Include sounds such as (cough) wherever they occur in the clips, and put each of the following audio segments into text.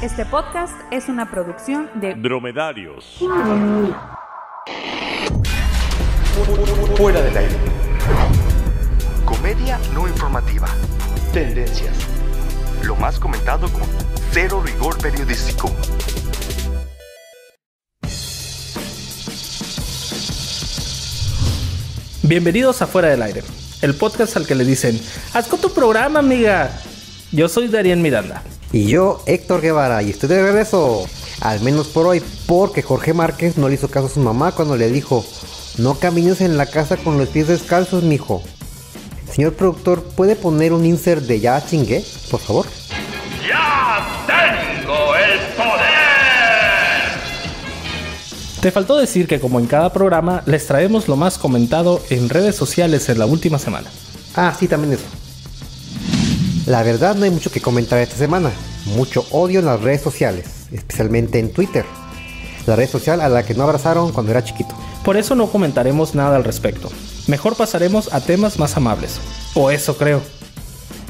Este podcast es una producción de Dromedarios. Fuera del aire. Comedia no informativa. Tendencias. Lo más comentado con cero rigor periodístico. Bienvenidos a Fuera del Aire, el podcast al que le dicen, haz con tu programa, amiga. Yo soy Darien Miranda. Y yo, Héctor Guevara, y estoy de regreso. Al menos por hoy, porque Jorge Márquez no le hizo caso a su mamá cuando le dijo, no camines en la casa con los pies descalzos, mijo. Señor productor, ¿puede poner un insert de ya chingue, por favor? ¡Ya tengo el poder! Te faltó decir que como en cada programa, les traemos lo más comentado en redes sociales en la última semana. Ah, sí, también eso. La verdad no hay mucho que comentar esta semana. Mucho odio en las redes sociales, especialmente en Twitter. La red social a la que no abrazaron cuando era chiquito. Por eso no comentaremos nada al respecto. Mejor pasaremos a temas más amables. O eso creo.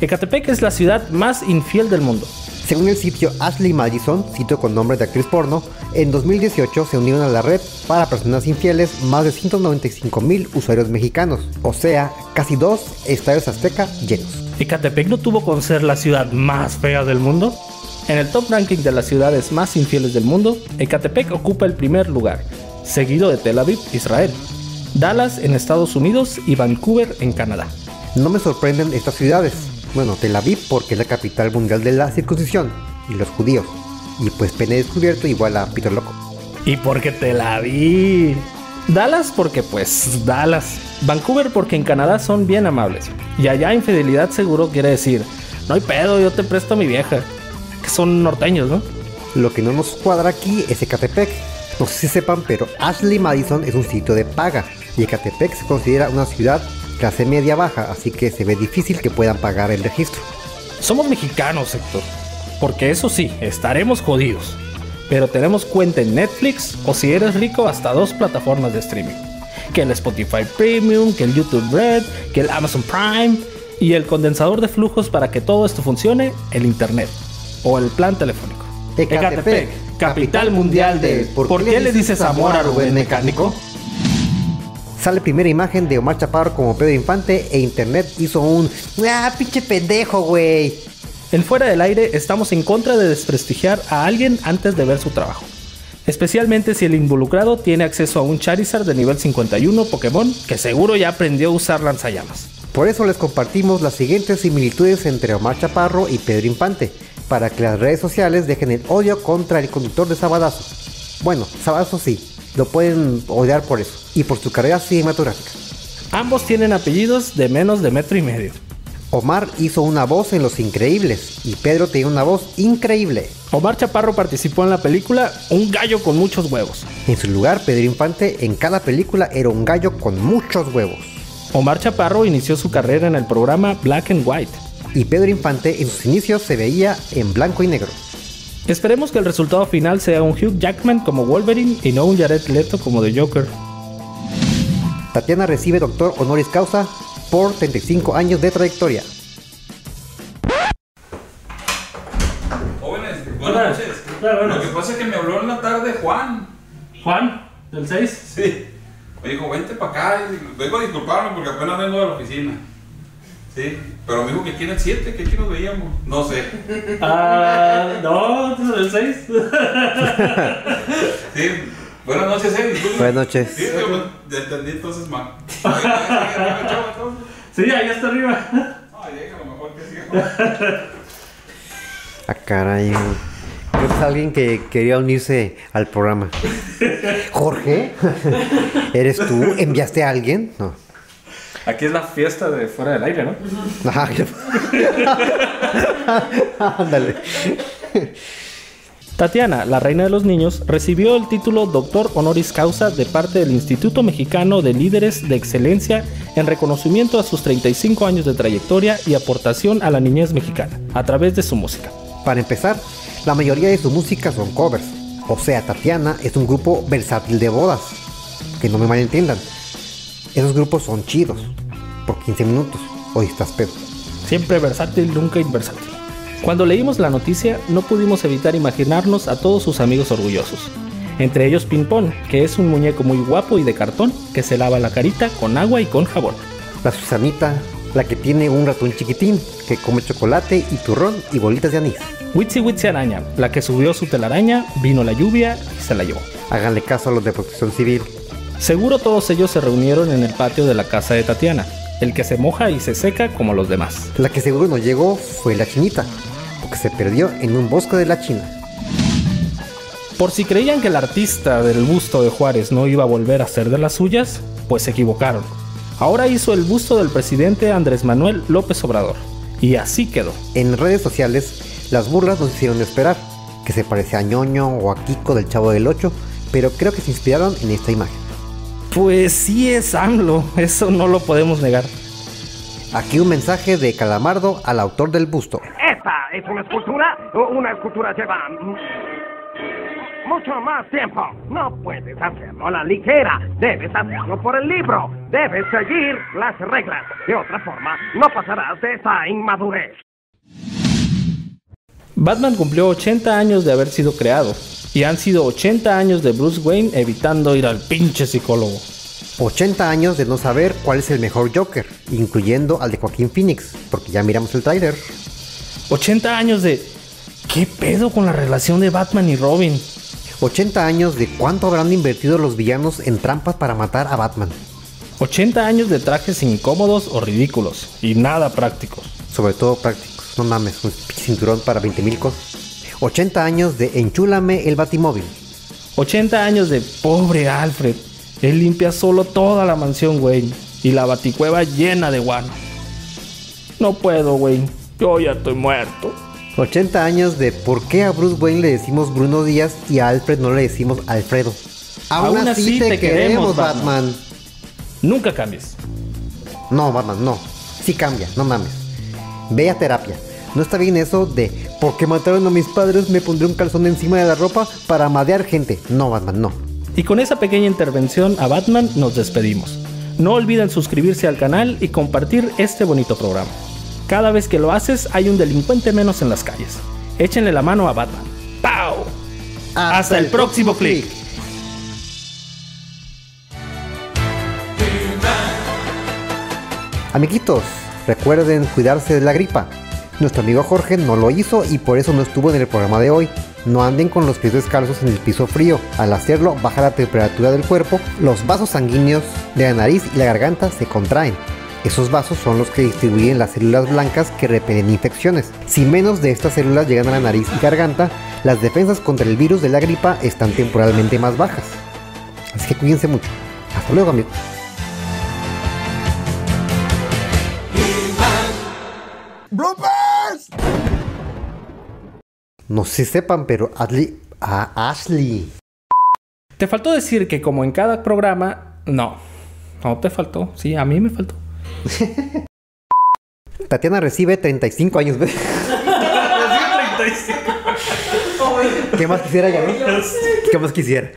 Ecatepec es la ciudad más infiel del mundo. Según el sitio Ashley Madison, sitio con nombre de actriz porno, en 2018 se unieron a la red para personas infieles más de 195 mil usuarios mexicanos, o sea, casi dos estadios azteca llenos. ¿Ecatepec no tuvo con ser la ciudad más fea del mundo? En el top ranking de las ciudades más infieles del mundo, Ecatepec ocupa el primer lugar, seguido de Tel Aviv, Israel, Dallas en Estados Unidos y Vancouver en Canadá. No me sorprenden estas ciudades. Bueno, Tel Aviv porque es la capital mundial de la circuncisión y los judíos. Y pues pene descubierto igual a Peter Loco. Y porque te la vi. Dallas porque pues Dallas. Vancouver porque en Canadá son bien amables. Y allá infidelidad seguro quiere decir, no hay pedo, yo te presto a mi vieja. Que son norteños, ¿no? Lo que no nos cuadra aquí es Ecatepec. No sé si sepan, pero Ashley Madison es un sitio de paga. Y Ecatepec se considera una ciudad clase media baja, así que se ve difícil que puedan pagar el registro. Somos mexicanos, Héctor. Porque eso sí, estaremos jodidos. Pero tenemos cuenta en Netflix o si eres rico hasta dos plataformas de streaming. Que el Spotify Premium, que el YouTube Red, que el Amazon Prime y el condensador de flujos para que todo esto funcione, el Internet o el plan telefónico. Ecatepec, capital mundial de ¿Por qué le dices amor a Rubén Mecánico? Sale primera imagen de Omar Chaparro como Pedro Infante e Internet hizo un ¡Ah, pinche pendejo, güey! En Fuera del Aire estamos en contra de desprestigiar a alguien antes de ver su trabajo. Especialmente si el involucrado tiene acceso a un Charizard de nivel 51 Pokémon que seguro ya aprendió a usar lanzallamas. Por eso les compartimos las siguientes similitudes entre Omar Chaparro y Pedro Infante, para que las redes sociales dejen el odio contra el conductor de Sabadazo. Bueno, Sabadazo sí, lo pueden odiar por eso, y por su carrera cinematográfica. Ambos tienen apellidos de menos de metro y medio. Omar hizo una voz en Los Increíbles y Pedro tiene una voz increíble. Omar Chaparro participó en la película Un gallo con muchos huevos. En su lugar, Pedro Infante en cada película era un gallo con muchos huevos. Omar Chaparro inició su carrera en el programa Black and White. Y Pedro Infante en sus inicios se veía en blanco y negro. Esperemos que el resultado final sea un Hugh Jackman como Wolverine y no un Jared Leto como The Joker. Tatiana recibe doctor honoris causa por 35 años de trayectoria. Jóvenes, buenas noches. Lo que pasa es que me habló en la tarde Juan. Juan, del 6. Sí. Me dijo, vente para acá. y Vengo a disculparme porque apenas vengo de la oficina. Sí. Pero me dijo que aquí en el 7, que aquí nos veíamos. No sé. Ah, no, del 6. (laughs) Sí. Buenas noches, eh. Buenas noches. Sí, entendí entonces mal. (laughs) Sí, ahí está arriba. Ay, déjalo mejor que siga. Ah, caray. Creo que es alguien que quería unirse al programa. Jorge, ¿eres tú? ¿Enviaste a alguien? No. Aquí es la fiesta de fuera del aire, ¿no? Ajá. (laughs) Ándale. Tatiana, la reina de los niños, recibió el título Doctor Honoris Causa de parte del Instituto Mexicano de Líderes de Excelencia en reconocimiento a sus 35 años de trayectoria y aportación a la niñez mexicana a través de su música. Para empezar, la mayoría de su música son covers. O sea, Tatiana es un grupo versátil de bodas. Que no me malentiendan. Esos grupos son chidos. Por 15 minutos. Hoy estás pedo. Siempre versátil, nunca inversátil. Cuando leímos la noticia, no pudimos evitar imaginarnos a todos sus amigos orgullosos. Entre ellos Pimpón, que es un muñeco muy guapo y de cartón que se lava la carita con agua y con jabón. La Susanita, la que tiene un ratón chiquitín que come chocolate y turrón y bolitas de anís. Witsi Witsi Araña, la que subió su telaraña, vino la lluvia y se la llevó. Háganle caso a los de protección civil. Seguro todos ellos se reunieron en el patio de la casa de Tatiana, el que se moja y se seca como los demás. La que seguro no llegó fue la chinita, porque se perdió en un bosque de la China. Por si creían que el artista del busto de Juárez no iba a volver a ser de las suyas, pues se equivocaron. Ahora hizo el busto del presidente Andrés Manuel López Obrador. Y así quedó. En redes sociales, las burlas nos hicieron esperar, que se parecía a ñoño o a Kiko del Chavo del 8, pero creo que se inspiraron en esta imagen. Pues sí es AMLO, eso no lo podemos negar. Aquí un mensaje de Calamardo al autor del busto. Esta es una escultura. Una escultura lleva mucho más tiempo. No puedes hacerlo a la ligera. Debes hacerlo por el libro. Debes seguir las reglas. De otra forma, no pasarás de esa inmadurez. Batman cumplió 80 años de haber sido creado. Y han sido 80 años de Bruce Wayne evitando ir al pinche psicólogo. 80 años de no saber cuál es el mejor Joker, incluyendo al de Joaquín Phoenix, porque ya miramos el tráiler. 80 años de... ¿Qué pedo con la relación de Batman y Robin? 80 años de cuánto habrán invertido los villanos en trampas para matar a Batman. 80 años de trajes incómodos o ridículos y nada prácticos. Sobre todo prácticos. No mames, un cinturón para 20 mil cosas. 80 años de enchúlame el batimóvil. 80 años de pobre Alfred. Él limpia solo toda la mansión, güey. Y la baticueva llena de guano. No puedo, güey. Yo ya estoy muerto. 80 años de por qué a Bruce Wayne le decimos Bruno Díaz y a Alfred no le decimos Alfredo. Aún así te queremos, Batman. Batman. Nunca cambies. No, Batman, no. Sí cambia, no mames. Ve a terapia. No está bien eso de porque mataron a mis padres me pondré un calzón encima de la ropa para madear gente. No, Batman, no. Y con esa pequeña intervención a Batman nos despedimos. No olviden suscribirse al canal y compartir este bonito programa. Cada vez que lo haces hay un delincuente menos en las calles. Échenle la mano a Batman. ¡Pau! Hasta, el próximo clic. Amiguitos, recuerden cuidarse de la gripa. Nuestro amigo Jorge no lo hizo y por eso no estuvo en el programa de hoy. No anden con los pies descalzos en el piso frío. Al hacerlo, baja la temperatura del cuerpo, los vasos sanguíneos de la nariz y la garganta se contraen. Esos vasos son los que distribuyen las células blancas que repelen infecciones. Si menos de estas células llegan a la nariz y garganta, las defensas contra el virus de la gripa están temporalmente más bajas. Así que cuídense mucho. Hasta luego, amigos. No sé si sepan, pero Ashley, a Ashley Te faltó decir que como en cada programa... No. No te faltó. Sí, a mí me faltó. (laughs) Tatiana recibe 35 años. (laughs) ¿Qué más quisiera ya? ¿Qué más quisiera?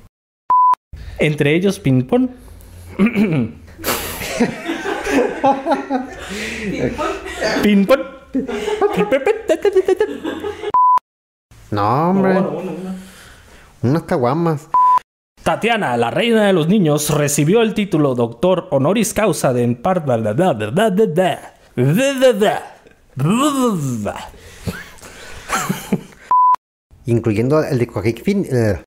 Entre ellos Ping Pong. (laughs) Ping Pong. No, hombre. Unas caguamas. Tatiana, la reina de los niños, recibió el título doctor honoris causa de par... Incluyendo el de Joaquín Phoenix. eh,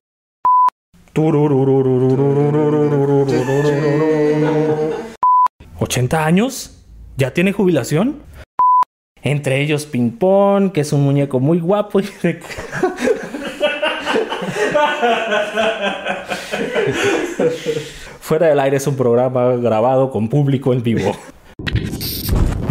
¿80 años? ¿Ya tiene jubilación? Entre ellos Ping Pong, que es un muñeco muy guapo (laughs) Fuera del aire es un programa grabado con público en vivo.